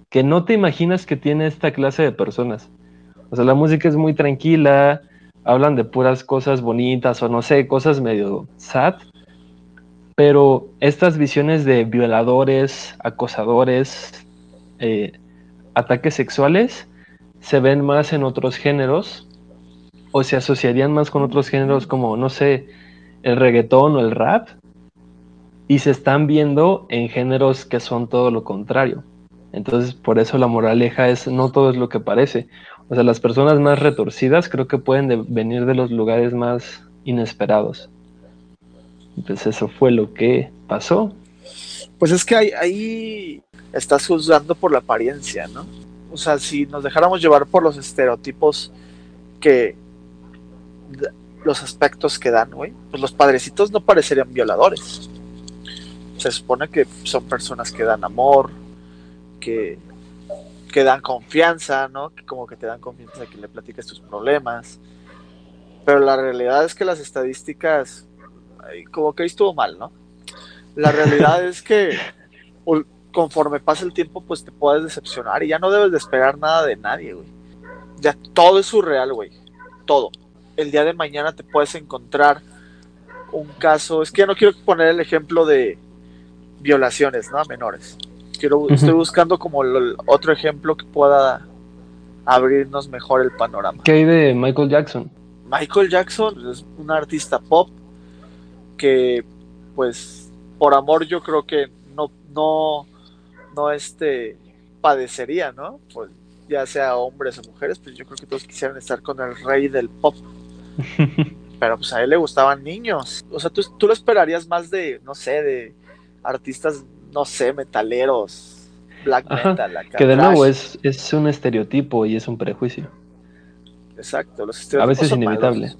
que no te imaginas que tiene esta clase de personas. O sea, la música es muy tranquila, hablan de puras cosas bonitas o no sé, cosas medio sad, pero estas visiones de violadores, acosadores, eh, ataques sexuales se ven más en otros géneros o se asociarían más con otros géneros como, no sé, el reggaetón o el rap y se están viendo en géneros que son todo lo contrario. Entonces, por eso la moraleja es no todo es lo que parece. O sea, las personas más retorcidas creo que pueden de- venir de los lugares más inesperados. Pues eso fue lo que pasó. Pues es que ahí, estás juzgando por la apariencia, ¿no? O sea, si nos dejáramos llevar por los estereotipos que los aspectos que dan, güey, pues los padrecitos no parecerían violadores. Se supone que son personas que dan amor, que, que dan confianza, ¿no? Que como que te dan confianza que le platiques tus problemas. Pero la realidad es que las estadísticas, como que ahí estuvo mal, ¿no? La realidad es que ul- conforme pasa el tiempo, pues te puedes decepcionar y ya no debes de esperar nada de nadie, güey. Ya todo es surreal, güey. Todo. El día de mañana te puedes encontrar un caso. Es que ya no quiero poner el ejemplo de violaciones, ¿no? A menores. Quiero, estoy buscando como otro ejemplo que pueda abrirnos mejor el panorama. ¿Qué hay de Michael Jackson? Michael Jackson es un artista pop que, pues, por amor yo creo que no, no, no este, padecería, ¿no? Pues, ya sea hombres o mujeres, pues yo creo que todos quisieran estar con el rey del pop. [LAUGHS] Pero pues a él le gustaban niños. O sea, tú, tú lo esperarías más de, no sé, de artistas, no sé, metaleros, black Ajá, metal, acá, que de nuevo es, es un estereotipo y es un prejuicio. Exacto, los A estereotipos veces son inevitable. malos.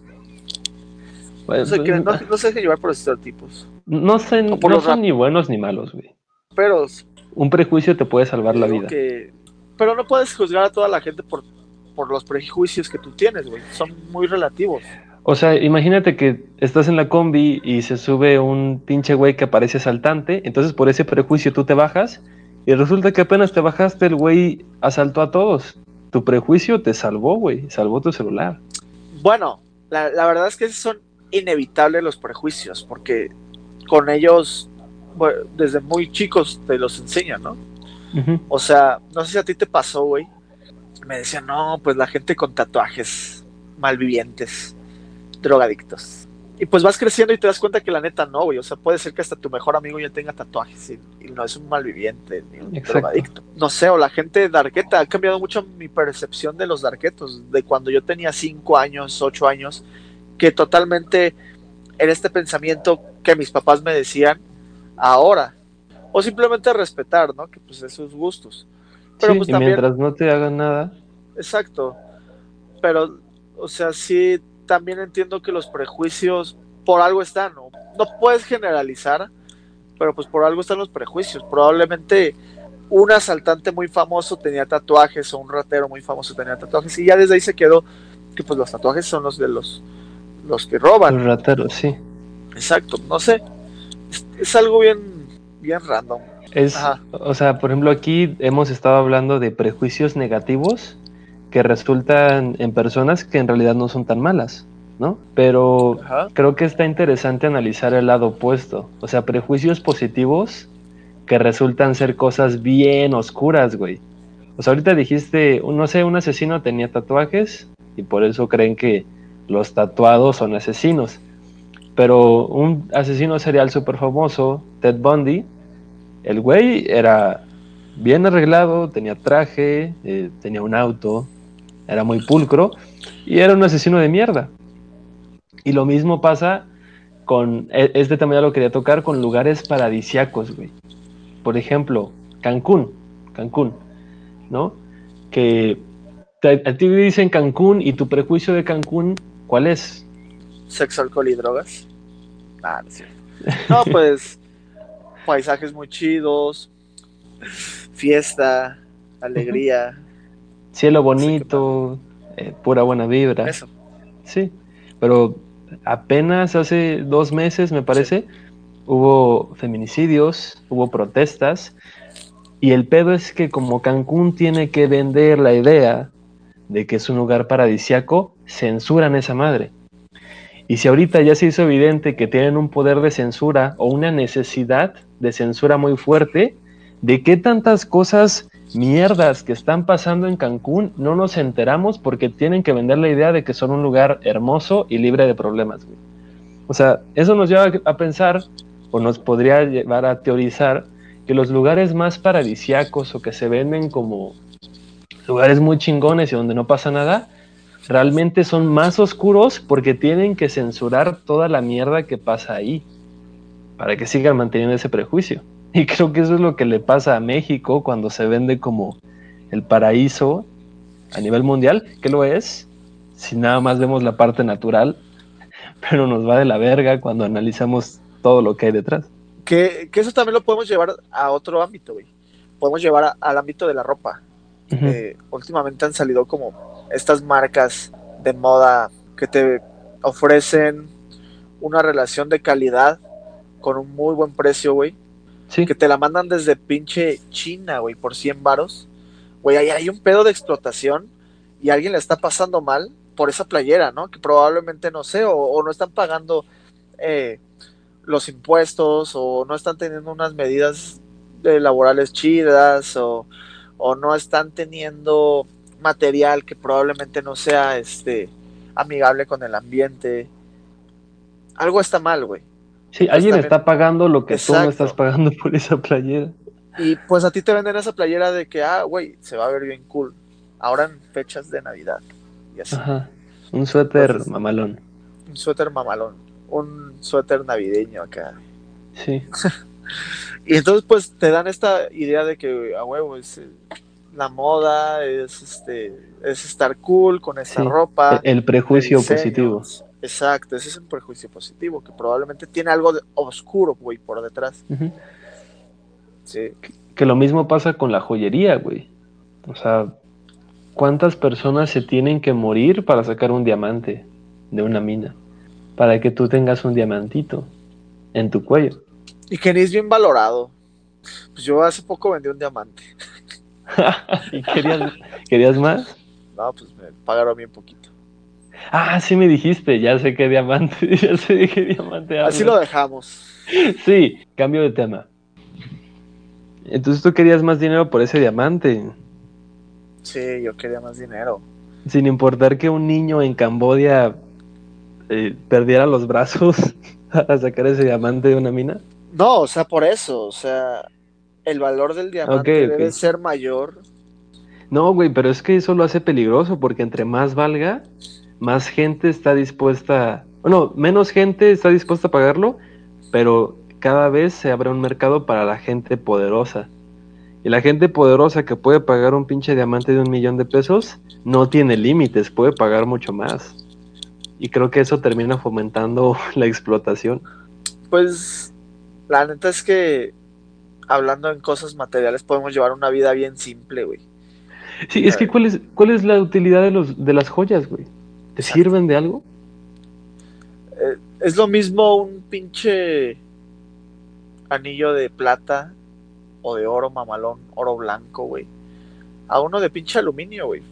Bueno, No se, pues, quieren- [LAUGHS] no, no se dejen llevar por los estereotipos. no son, no rap- ni buenos ni malos, güey. Pero Un prejuicio te puede salvar la vida. que- pero no puedes juzgar a toda la gente por, por los prejuicios que tú tienes, güey. Son muy relativos. O sea, imagínate que estás en la combi y se sube un pinche güey que parece asaltante, entonces por ese prejuicio tú te bajas y resulta que apenas te bajaste el güey asaltó a todos. Tu prejuicio te salvó, güey, salvó tu celular. Bueno, la, la verdad es que son inevitables los prejuicios, porque con ellos, bueno, desde muy chicos te los enseñan, ¿no? O sea, no sé si a ti te pasó, güey. Me decían, no, pues la gente con tatuajes, malvivientes, drogadictos. Y pues vas creciendo y te das cuenta que la neta no, güey. O sea, puede ser que hasta tu mejor amigo ya tenga tatuajes y, y no es un malviviente ni un Exacto. drogadicto. No sé, o la gente darqueta. Ha cambiado mucho mi percepción de los darquetos. De cuando yo tenía 5 años, 8 años, que totalmente en este pensamiento que mis papás me decían ahora. O simplemente respetar, ¿no? Que pues es sus gustos. Pero Sí, pues y también, mientras no te hagan nada, exacto. Pero, o sea, sí, también entiendo que los prejuicios por algo están, ¿no? No puedes generalizar, pero pues por algo están los prejuicios. Probablemente un asaltante muy famoso tenía tatuajes o un ratero muy famoso tenía tatuajes y ya desde ahí se quedó que pues los tatuajes son los de los los que roban. los rateros, sí. Exacto, no sé. Es, es algo bien bien random. Es, Ajá. o sea, por ejemplo, aquí hemos estado hablando de prejuicios negativos que resultan en personas que en realidad no son tan malas, ¿no? Pero Ajá. creo que está interesante analizar el lado opuesto. O sea, prejuicios positivos que resultan ser cosas bien oscuras, güey. O sea, ahorita dijiste, no sé, un asesino tenía tatuajes y por eso creen que los tatuados son asesinos. Pero un asesino serial súper famoso, Ted Bundy, el güey era bien arreglado, tenía traje, eh, tenía un auto, era muy pulcro y era un asesino de mierda. Y lo mismo pasa con, e- este también ya lo quería tocar, con lugares paradisiacos, güey. Por ejemplo, Cancún, Cancún, ¿no? Que te- a ti dicen Cancún y tu prejuicio de Cancún, ¿cuál es? Sexo, alcohol y drogas. Ah, no es cierto. [LAUGHS] No, pues paisajes muy chidos, fiesta, alegría, Cielo bonito, eh, pura buena vibra. eso. Sí, pero apenas hace dos meses, me parece, hubo feminicidios, hubo protestas, y el pedo es que como Cancún tiene que vender la idea de que es un lugar paradisiaco, censuran esa madre. Y si ahorita ya se hizo evidente que tienen un poder de censura o una necesidad de censura muy fuerte, ¿de qué tantas cosas mierdas que están pasando en Cancún no nos enteramos porque tienen que vender la idea de que son un lugar hermoso y libre de problemas? O sea, eso nos lleva a pensar o nos podría llevar a teorizar que los lugares más paradisiacos o que se venden como lugares muy chingones y donde no pasa nada, realmente son más oscuros porque tienen que censurar toda la mierda que pasa ahí para que sigan manteniendo ese prejuicio. Y creo que eso es lo que le pasa a México cuando se vende como el paraíso a nivel mundial, que lo es, si nada más vemos la parte natural, [LAUGHS] pero nos va de la verga cuando analizamos todo lo que hay detrás. Que, eso también lo podemos llevar a otro ámbito. Podemos llevar al ámbito de la ropa. Eh, últimamente han salido como estas marcas de moda que te ofrecen una relación de calidad con un muy buen precio, güey. Sí, que te la mandan desde pinche China, güey, por 100 varos. Güey, ahí hay un pedo de explotación y alguien le está pasando mal por esa playera, ¿no? Que probablemente, no sé, o, o no están pagando eh, los impuestos o no están teniendo unas medidas de laborales chidas o, o no están teniendo material que probablemente no sea este amigable con el ambiente. Algo está mal, güey. sí, alguien también- está pagando lo que tú no estás pagando por esa playera. Y pues a ti te venden esa playera de que, ah, güey, se va a ver bien cool. Ahora en fechas de Navidad. Y así. Ajá. Un suéter Entonces- mamalón. Un suéter mamalón. Un suéter navideño acá. Sí. [LAUGHS] Y entonces pues te dan esta idea de que, a huevo, es, eh, la moda, es este, es estar cool con esa ropa. El prejuicio positivo. Exacto, ese es un prejuicio positivo, que probablemente tiene algo de oscuro, güey, por detrás. Sí. Que lo mismo pasa con la joyería, güey. O sea, ¿cuántas personas se tienen que morir para sacar un diamante de una mina? Para que tú tengas un diamantito en tu cuello. Y que ni es bien valorado. Pues yo hace poco vendí un diamante. [LAUGHS] ¿Y querías, querías más? No, pues me pagaron bien poquito. Ah, sí me dijiste, ya sé qué diamante, [LAUGHS] ya sé qué diamante. Así lo dejamos. Sí, cambio de tema. Entonces tú querías más dinero por ese diamante. Sí, yo quería más dinero. Sin importar que un niño en Cambodia eh, perdiera los brazos [LAUGHS] a sacar ese diamante de una mina. No, o sea, por eso, o sea, el valor del diamante debe ser mayor. No, güey, pero es que eso lo hace peligroso porque entre más valga, más gente está dispuesta, bueno, menos gente está dispuesta a pagarlo, pero cada vez se abre un mercado para la gente poderosa. Y la gente poderosa que puede pagar un pinche diamante de un millón de pesos no tiene límites, puede pagar mucho más. Y creo que eso termina fomentando [LAUGHS] la explotación. Pues la neta es que hablando en cosas materiales podemos llevar una vida bien simple, güey. Sí, es que ¿cuál es, cuál es la utilidad de, los, de las joyas, güey? ¿Te sirven de algo? Eh, es lo mismo un pinche anillo de plata o de oro mamalón, oro blanco, güey. A uno de pinche aluminio, güey.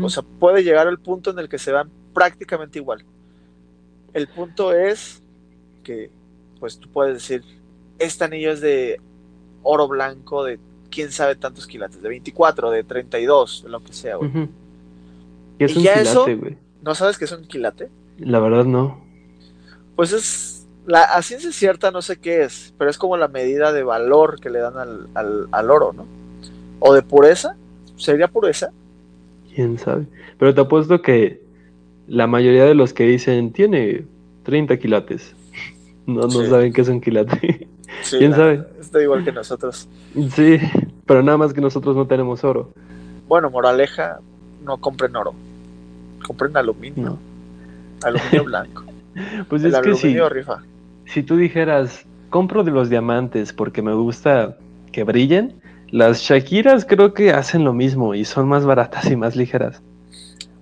O sea, puede llegar al punto en el que se van prácticamente igual. El punto es que, pues tú puedes decir, este anillo es de oro blanco de quién sabe tantos quilates, de 24, de 32, lo que sea, güey. ¿Qué es un quilate, güey? ¿No sabes qué es un quilate? La verdad no. Pues es, la, a ciencia cierta no sé qué es, pero es como la medida de valor que le dan al, al oro, ¿no? O de pureza, ¿sería pureza? Quién sabe. Pero te apuesto que la mayoría de los que dicen tiene 30 quilates, [LAUGHS] no, no saben qué es un quilate. [LAUGHS] ¿Quién sabe? Está igual que nosotros. Sí, pero nada más que nosotros no tenemos oro. Bueno, moraleja, no compren oro. Compren aluminio. Aluminio [LAUGHS] blanco. pues es que si, rifa. si tú dijeras, compro de los diamantes porque me gusta que brillen, las Shakiras creo que hacen lo mismo y son más baratas y más ligeras.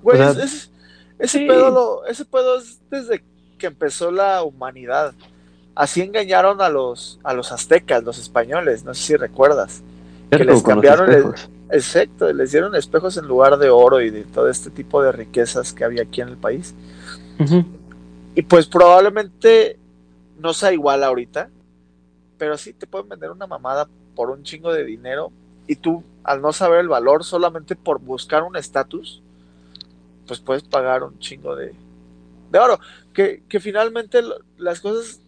Güey, ese, pedo ese pedo es desde que empezó la humanidad. Así engañaron a los, a los aztecas, los españoles, no sé si recuerdas. que les cambiaron, el, exacto, les dieron espejos en lugar de oro y de todo este tipo de riquezas que había aquí en el país. Y pues probablemente no sea igual ahorita, pero sí te pueden vender una mamada por un chingo de dinero y tú al no saber el valor solamente por buscar un estatus, pues puedes pagar un chingo de, de oro. Que, que finalmente las cosas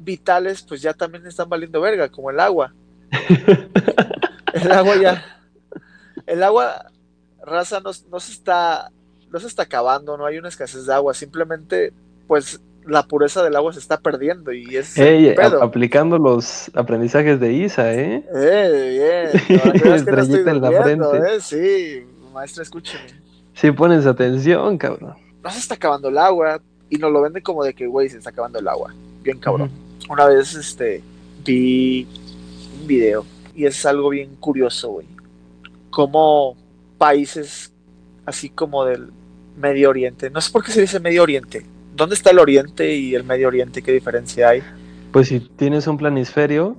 vitales pues ya también están valiendo verga, como el agua. [LAUGHS] el agua ya. El agua, raza, no, se está. No se está acabando, no hay una escasez de agua. Simplemente, pues, la pureza del agua se está perdiendo y es. aplicando los aprendizajes de Isa, ¿eh? Eh, bien. [LAUGHS] Estrellita en la frente. ¿eh? Sí, maestra, escúcheme. Si pones atención, cabrón. No se está acabando el agua y nos lo venden como de que, güey, se está acabando el agua. Bien cabrón una vez este, vi un video y es algo bien curioso, güey. Como países así como del Medio Oriente, no sé por qué se dice Medio Oriente. ¿Dónde está el Oriente y el Medio Oriente? ¿Qué diferencia hay? Pues si tienes un planisferio,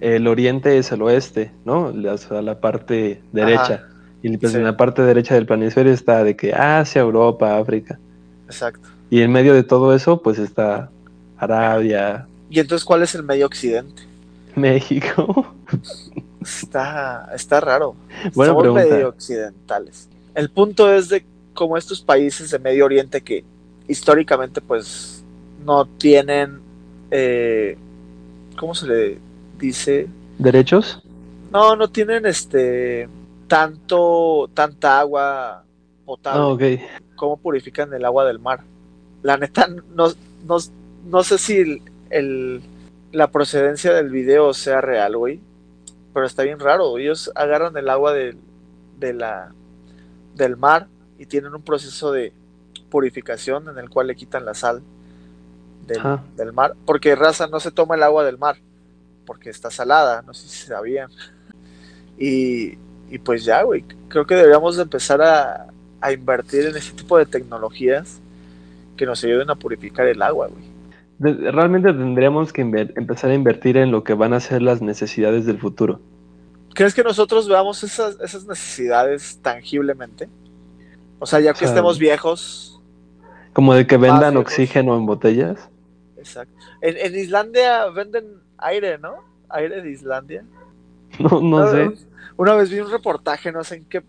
el Oriente es el oeste, ¿no? La, la parte derecha. Y pues en la parte derecha del planisferio está de que Asia, Europa, África. Exacto. Y en medio de todo eso, pues está Arabia, ¿Y entonces cuál es el medio occidente? México. Está, está raro. Bueno, Somos medio occidentales. El punto es de cómo estos países de Medio Oriente que históricamente pues no tienen, eh, ¿cómo se le dice? ¿Derechos? No, no tienen este tanto, tanta agua potable. Ah, ¿Cómo purifican el agua del mar? La neta, no, no, no sé si el, la procedencia del video sea real, güey. pero está bien raro. Ellos agarran el agua de, de la, del mar y tienen un proceso de purificación en el cual le quitan la sal del, del mar, porque raza no se toma el agua del mar, porque está salada, no sé si sabían. Y, y pues ya, güey, creo que deberíamos de empezar a, a invertir en ese tipo de tecnologías que nos ayuden a purificar el agua, güey. Realmente tendríamos que empezar a invertir en lo que van a ser las necesidades del futuro. ¿Crees que nosotros veamos esas, esas necesidades tangiblemente? O sea, ya que O sea, estemos viejos. Como de que vendan oxígeno en botellas. Exacto. En, en Islandia venden aire, ¿no? Aire de Islandia. [LAUGHS] No, no sé. Una vez vi un reportaje, no sé en qué.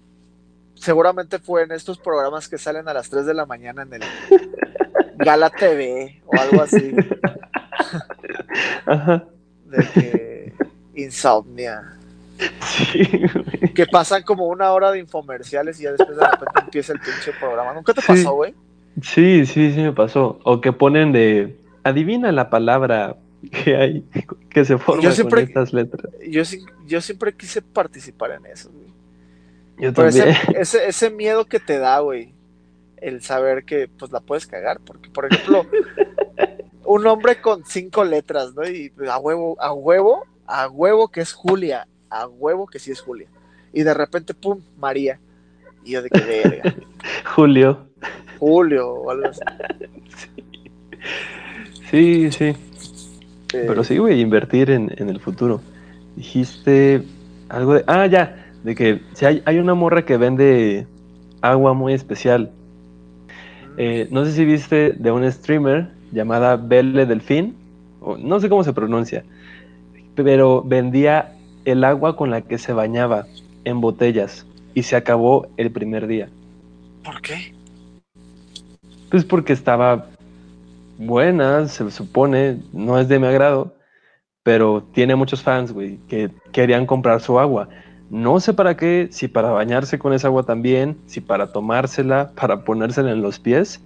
Seguramente fue en estos programas que salen a las 3 de la mañana en el Gala TV o algo así. [LAUGHS] Ajá. De que. Insomnia. Sí, güey. Que pasan como una hora de infomerciales y ya después de repente empieza el pinche programa. ¿Nunca te pasó, güey? Sí, sí, sí me pasó. O que ponen de. Adivina la palabra que hay, que se forma siempre- con estas letras. Yo, yo siempre quise participar en eso, güey. Yo Pero ese, también. ese, ese miedo que te da, güey, el saber que pues la puedes cagar, porque por ejemplo, [LAUGHS] un nombre con cinco letras, ¿no? Y a huevo, a huevo, a huevo que es Julia, a huevo que sí es Julia. Y de repente, pum, María. Y yo de que verga, [LAUGHS] Julio. Julio o algo así. [LAUGHS] Sí, sí. Eh, Pero sí, güey, invertir en, en el futuro. Dijiste algo de. Ah, ya. De que si hay, hay una morra que vende agua muy especial. Eh, no sé si viste de un streamer llamada Belle Delfín. O no sé cómo se pronuncia. Pero vendía el agua con la que se bañaba en botellas. Y se acabó el primer día. ¿Por qué? Pues porque estaba buena, se supone, no es de mi agrado, pero tiene muchos fans, güey, que querían comprar su agua. No sé para qué, si para bañarse con esa agua también, si para tomársela, para ponérsela en los pies,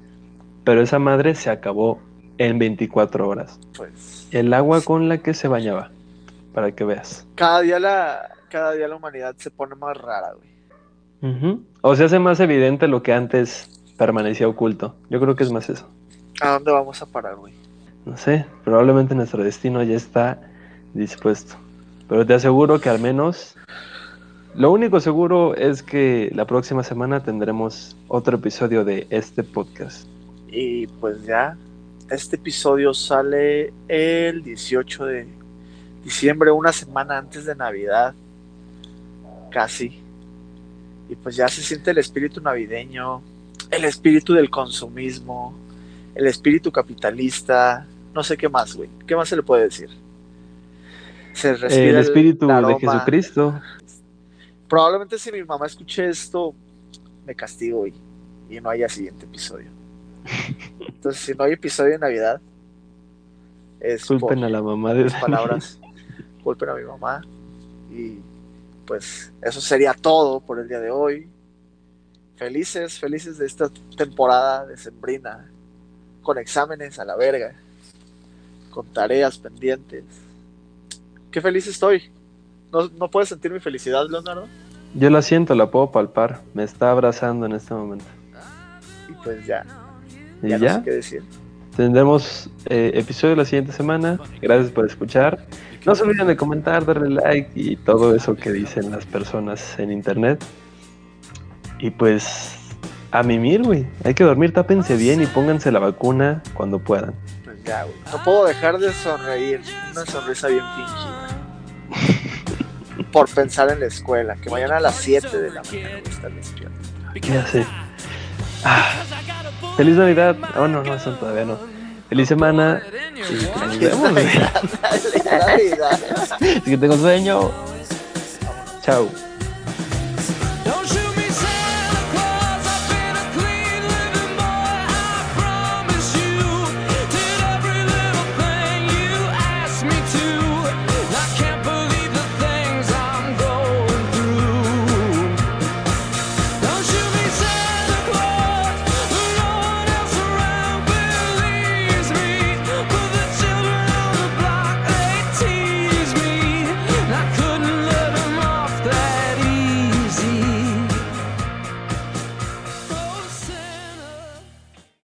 pero esa madre se acabó en 24 horas. Pues El agua con la que se bañaba, para que veas. cada día la, cada día la humanidad se pone más rara, güey. O se hace más evidente lo que antes permanecía oculto. Yo creo que es más eso. ¿A dónde vamos a parar, güey? No sé, probablemente nuestro destino ya está dispuesto. Pero te aseguro que al menos lo único seguro es que la próxima semana tendremos otro episodio de este podcast. Y pues ya, este episodio sale el 18 de diciembre, una semana antes de Navidad, casi. Y pues ya se siente el espíritu navideño, el espíritu del consumismo, el espíritu capitalista, no sé qué más, güey. ¿Qué más se le puede decir? Se respira El espíritu de aroma. Jesucristo. Probablemente si mi mamá escuche esto, me castigo y, y no haya siguiente episodio. Entonces, si no hay episodio de Navidad, es por Culpen a la mamá de palabras. Culpen a mi mamá. Y pues eso sería todo por el día de hoy. Felices, felices de esta temporada de Sembrina. Con exámenes a la verga. Con tareas pendientes. Qué feliz estoy. ¿No, no puedes sentir mi felicidad, Leonardo? Yo la siento, la puedo palpar. Me está abrazando en este momento. Y pues ya, Y ya, ya, no sé qué decir. tendremos eh, episodio la siguiente semana. Gracias por escuchar. No se olviden de comentar, darle like y todo eso que dicen las personas en internet. Y pues a mimir, güey. Hay que dormir, tápense bien y pónganse la vacuna cuando puedan. Pues ya, güey. No puedo dejar de sonreír. Una sonrisa bien fingida. [LAUGHS] Por pensar en la escuela. Que mañana a las 7 de la mañana voy a estar despierto. Ya sé. Ah, feliz Navidad. Oh, no, no, eso todavía no. Feliz semana. Y vemos, güey. Navidad. [LAUGHS] Es que tengo sueño. Chao.